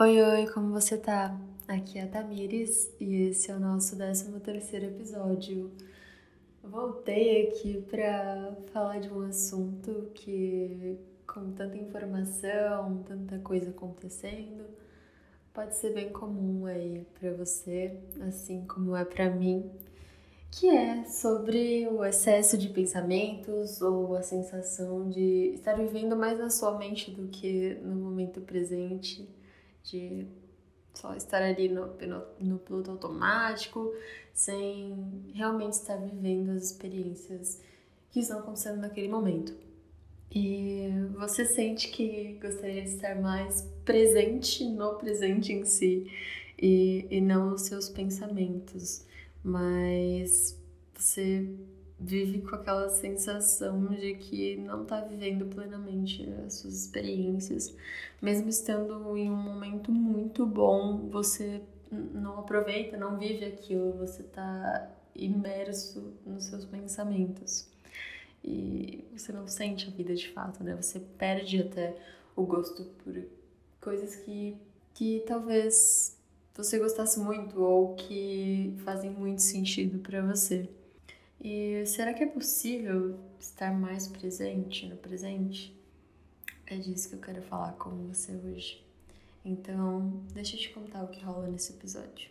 Oi, oi, como você tá? Aqui é a Tamires e esse é o nosso 13 terceiro episódio. Voltei aqui para falar de um assunto que, com tanta informação, tanta coisa acontecendo, pode ser bem comum aí para você, assim como é para mim, que é sobre o excesso de pensamentos ou a sensação de estar vivendo mais na sua mente do que no momento presente de só estar ali no, no, piloto automático, sem realmente estar vivendo as experiências que estão acontecendo naquele momento. E você sente que gostaria de estar mais presente no presente em si e, e não nos seus pensamentos, mas você vive com aquela sensação de que não está vivendo plenamente as suas experiências, mesmo estando em um momento muito bom, você não aproveita, não vive aquilo, você está imerso nos seus pensamentos. E você não sente a vida de fato, né? Você perde até o gosto por coisas que, que talvez você gostasse muito ou que fazem muito sentido para você. E será que é possível estar mais presente no presente? É disso que eu quero falar com você hoje. Então, deixa eu te contar o que rola nesse episódio.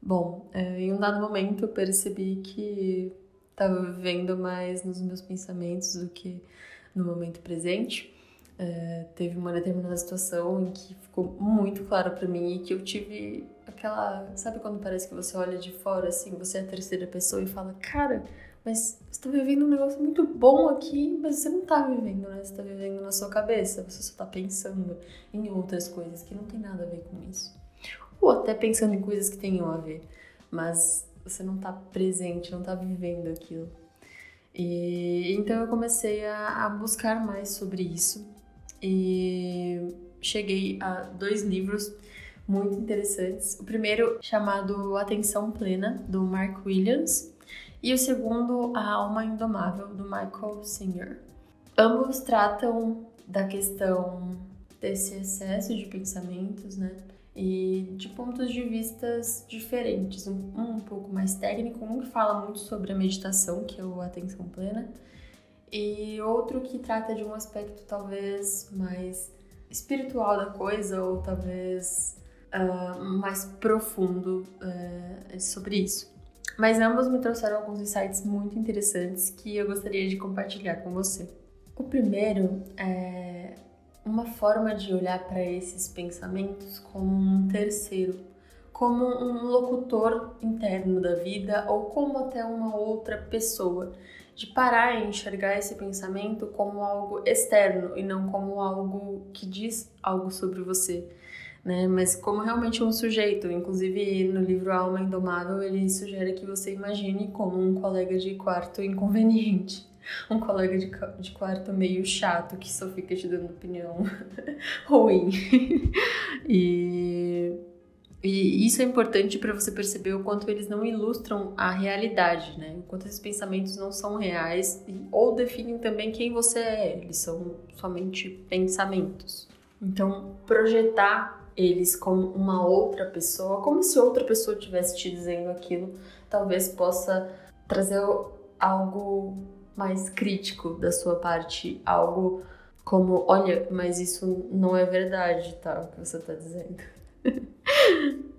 Bom, é, em um dado momento eu percebi que estava vivendo mais nos meus pensamentos do que no momento presente. É, teve uma determinada situação em que ficou muito claro para mim e que eu tive aquela. Sabe quando parece que você olha de fora, assim, você é a terceira pessoa e fala, cara, mas você tá vivendo um negócio muito bom aqui, mas você não tá vivendo, né? Você tá vivendo na sua cabeça, você só tá pensando em outras coisas que não tem nada a ver com isso. Ou até pensando em coisas que tenham a ver, mas você não tá presente, não tá vivendo aquilo. E então eu comecei a, a buscar mais sobre isso e cheguei a dois livros muito interessantes. O primeiro chamado Atenção Plena do Mark Williams e o segundo A Alma Indomável do Michael Singer. Ambos tratam da questão desse excesso de pensamentos, né? E de pontos de vistas diferentes, um, um pouco mais técnico, um que fala muito sobre a meditação, que é o atenção plena, e outro que trata de um aspecto talvez mais espiritual da coisa, ou talvez uh, mais profundo uh, sobre isso. Mas ambos me trouxeram alguns insights muito interessantes que eu gostaria de compartilhar com você. O primeiro é uma forma de olhar para esses pensamentos como um terceiro, como um locutor interno da vida ou como até uma outra pessoa, de parar e enxergar esse pensamento como algo externo e não como algo que diz algo sobre você. Né? Mas como realmente um sujeito, inclusive no livro Alma Indomável, ele sugere que você imagine como um colega de quarto inconveniente um colega de, de quarto meio chato que só fica te dando opinião ruim. e, e isso é importante para você perceber o quanto eles não ilustram a realidade, né? O quanto esses pensamentos não são reais ou definem também quem você é. Eles são somente pensamentos. Então, projetar eles como uma outra pessoa, como se outra pessoa estivesse te dizendo aquilo, talvez possa trazer algo mais crítico da sua parte, algo como, olha, mas isso não é verdade, tá? O que você tá dizendo.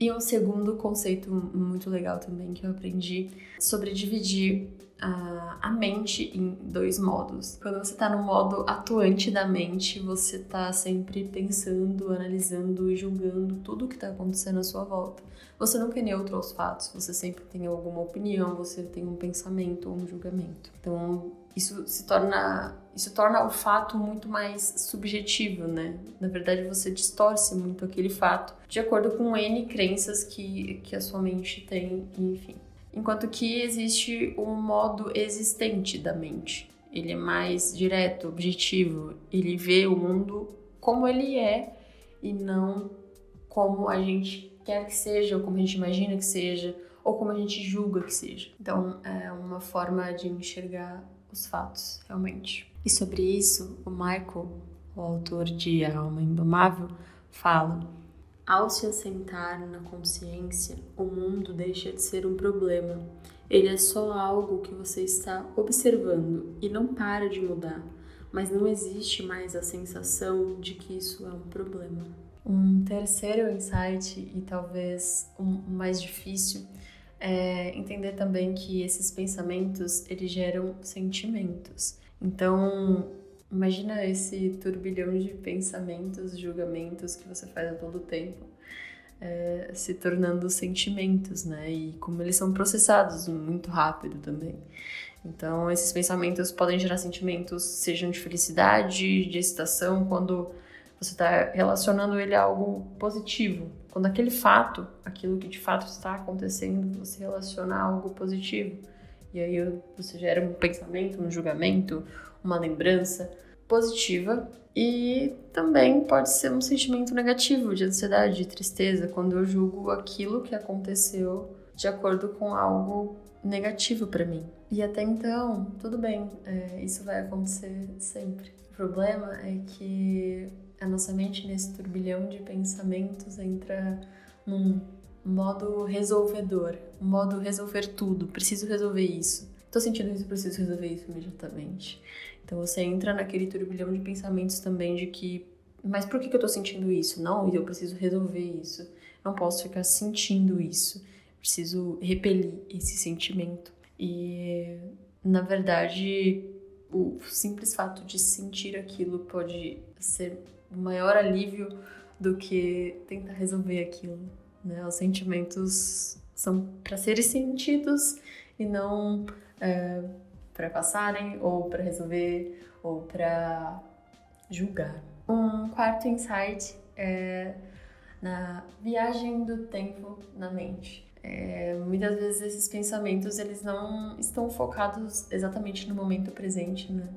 e um segundo conceito muito legal também que eu aprendi sobre dividir a, a mente em dois modos. Quando você tá no modo atuante da mente, você tá sempre pensando, analisando e julgando tudo que tá acontecendo à sua volta. Você nunca é neutro aos fatos, você sempre tem alguma opinião, você tem um pensamento ou um julgamento. Então, isso se torna isso torna o fato muito mais subjetivo, né? Na verdade, você distorce muito aquele fato de acordo com N crenças que, que a sua mente tem, enfim. Enquanto que existe um modo existente da mente. Ele é mais direto, objetivo, ele vê o mundo como ele é e não como a gente quer que seja, ou como a gente imagina que seja, ou como a gente julga que seja. Então, é uma forma de enxergar os fatos, realmente. E sobre isso, o Michael, o autor de A Alma Indomável, fala: Ao se assentar na consciência, o mundo deixa de ser um problema. Ele é só algo que você está observando e não para de mudar, mas não existe mais a sensação de que isso é um problema. Um terceiro insight, e talvez o um mais difícil, é entender também que esses pensamentos eles geram sentimentos. Então, imagina esse turbilhão de pensamentos, julgamentos que você faz a todo tempo. É, se tornando sentimentos, né? E como eles são processados muito rápido também. Então, esses pensamentos podem gerar sentimentos, sejam de felicidade, de excitação, quando você está relacionando ele a algo positivo. Quando aquele fato, aquilo que de fato está acontecendo, você relaciona a algo positivo. E aí você gera um pensamento, um julgamento, uma lembrança positiva. E também pode ser um sentimento negativo, de ansiedade, de tristeza, quando eu julgo aquilo que aconteceu de acordo com algo negativo para mim. E até então, tudo bem, é, isso vai acontecer sempre. O problema é que a nossa mente nesse turbilhão de pensamentos entra num modo resolvedor, modo resolver tudo, preciso resolver isso. Tô sentindo isso, preciso resolver isso imediatamente. Então você entra naquele turbilhão de pensamentos também de que, mas por que, que eu tô sentindo isso? Não, eu preciso resolver isso. Não posso ficar sentindo isso. Preciso repelir esse sentimento. E na verdade, o simples fato de sentir aquilo pode ser maior alívio do que tentar resolver aquilo. Né? Os sentimentos são para serem sentidos e não é, para passarem ou para resolver ou para julgar. Um quarto insight é na viagem do tempo na mente. É, muitas vezes esses pensamentos eles não estão focados exatamente no momento presente, né?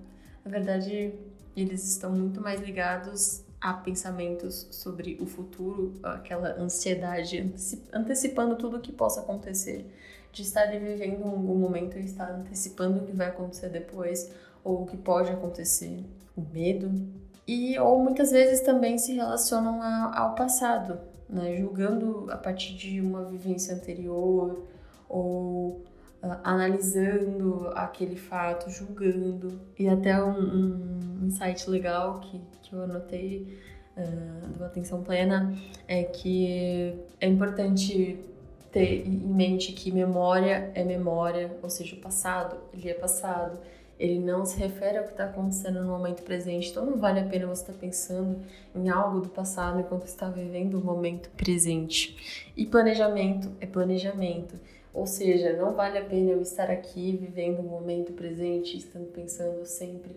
Na verdade, eles estão muito mais ligados a pensamentos sobre o futuro, aquela ansiedade, antecipando tudo o que possa acontecer, de estar vivendo algum momento e estar antecipando o que vai acontecer depois ou o que pode acontecer, o medo. E ou muitas vezes também se relacionam ao passado, né? julgando a partir de uma vivência anterior ou uh, analisando aquele fato, julgando. E até um, um insight legal que, que eu anotei uh, do Atenção Plena é que é importante ter em mente que memória é memória, ou seja, o passado, ele é passado. Ele não se refere ao que está acontecendo no momento presente, então não vale a pena você estar tá pensando em algo do passado enquanto está vivendo o momento presente. E planejamento é planejamento. Ou seja, não vale a pena eu estar aqui vivendo o momento presente, estando pensando sempre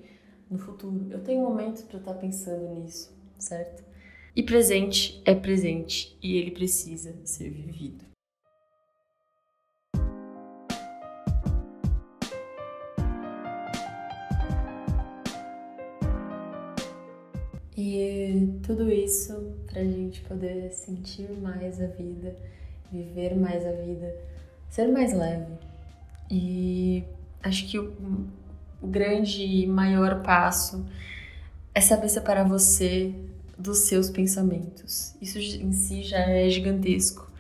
no futuro. Eu tenho momentos para estar pensando nisso, certo? E presente é presente e ele precisa ser vivido. E tudo isso para a gente poder sentir mais a vida, viver mais a vida ser mais leve. E acho que o, o grande e maior passo é saber separar você dos seus pensamentos. Isso em si já é gigantesco.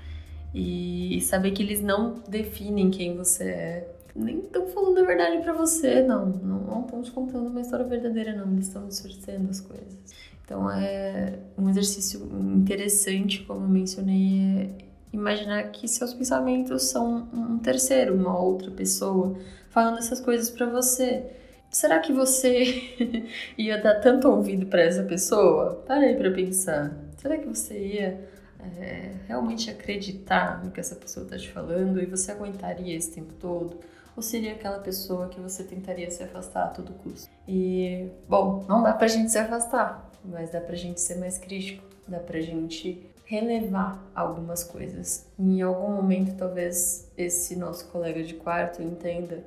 E saber que eles não definem quem você é. Nem estão falando a verdade para você, não. Não estão te contando uma história verdadeira, não. Eles estão distorcendo as coisas. Então é um exercício interessante, como eu mencionei, é imaginar que seus pensamentos são um terceiro, uma outra pessoa, falando essas coisas para você. Será que você ia dar tanto ouvido para essa pessoa? Parei para pensar. Será que você ia é, realmente acreditar no que essa pessoa está te falando e você aguentaria esse tempo todo? Ou seria aquela pessoa que você tentaria se afastar a todo custo? E, bom, não dá pra gente se afastar, mas dá pra gente ser mais crítico, dá pra gente relevar algumas coisas. Em algum momento, talvez esse nosso colega de quarto entenda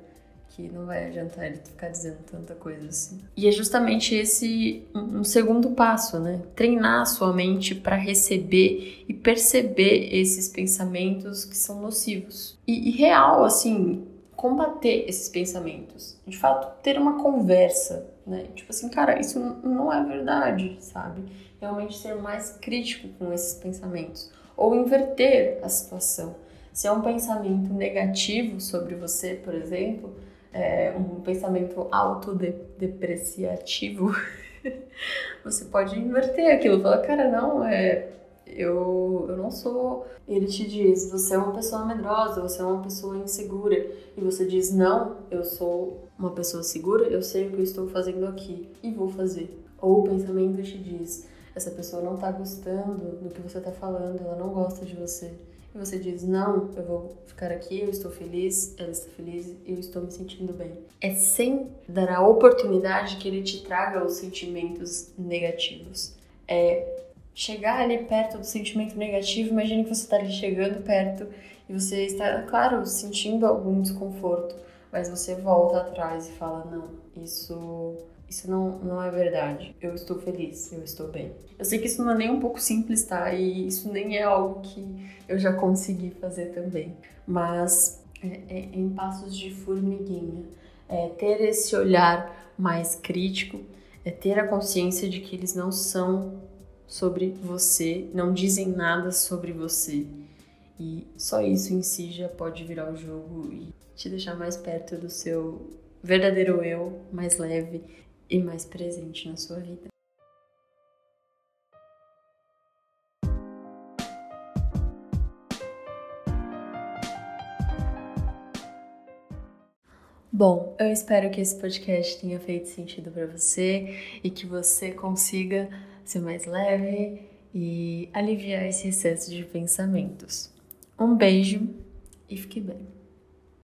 que não vai adiantar ele ficar dizendo tanta coisa assim. E é justamente esse um segundo passo, né? Treinar a sua mente para receber e perceber esses pensamentos que são nocivos. E, e real, assim, combater esses pensamentos. De fato, ter uma conversa, né? Tipo assim, cara, isso não é verdade, sabe? Realmente ser mais crítico com esses pensamentos. Ou inverter a situação. Se é um pensamento negativo sobre você, por exemplo, é um pensamento autodepreciativo, você pode inverter aquilo. Falar, cara, não, é, eu, eu não sou. Ele te diz, você é uma pessoa medrosa, você é uma pessoa insegura. E você diz, não, eu sou uma pessoa segura, eu sei o que eu estou fazendo aqui e vou fazer. Ou o pensamento te diz, essa pessoa não tá gostando do que você tá falando, ela não gosta de você. E você diz, não, eu vou ficar aqui, eu estou feliz, ela está feliz, eu estou me sentindo bem. É sem dar a oportunidade que ele te traga os sentimentos negativos. É chegar ali perto do sentimento negativo, imagine que você está ali chegando perto e você está, claro, sentindo algum desconforto, mas você volta atrás e fala: não, isso. Isso não, não é verdade. Eu estou feliz, eu estou bem. Eu sei que isso não é nem um pouco simples, tá? E isso nem é algo que eu já consegui fazer também. Mas é, é, em passos de formiguinha. É ter esse olhar mais crítico, é ter a consciência de que eles não são sobre você, não dizem nada sobre você. E só isso em si já pode virar o jogo e te deixar mais perto do seu verdadeiro eu, mais leve e mais presente na sua vida. Bom, eu espero que esse podcast tenha feito sentido para você e que você consiga ser mais leve e aliviar esse excesso de pensamentos. Um beijo e fique bem.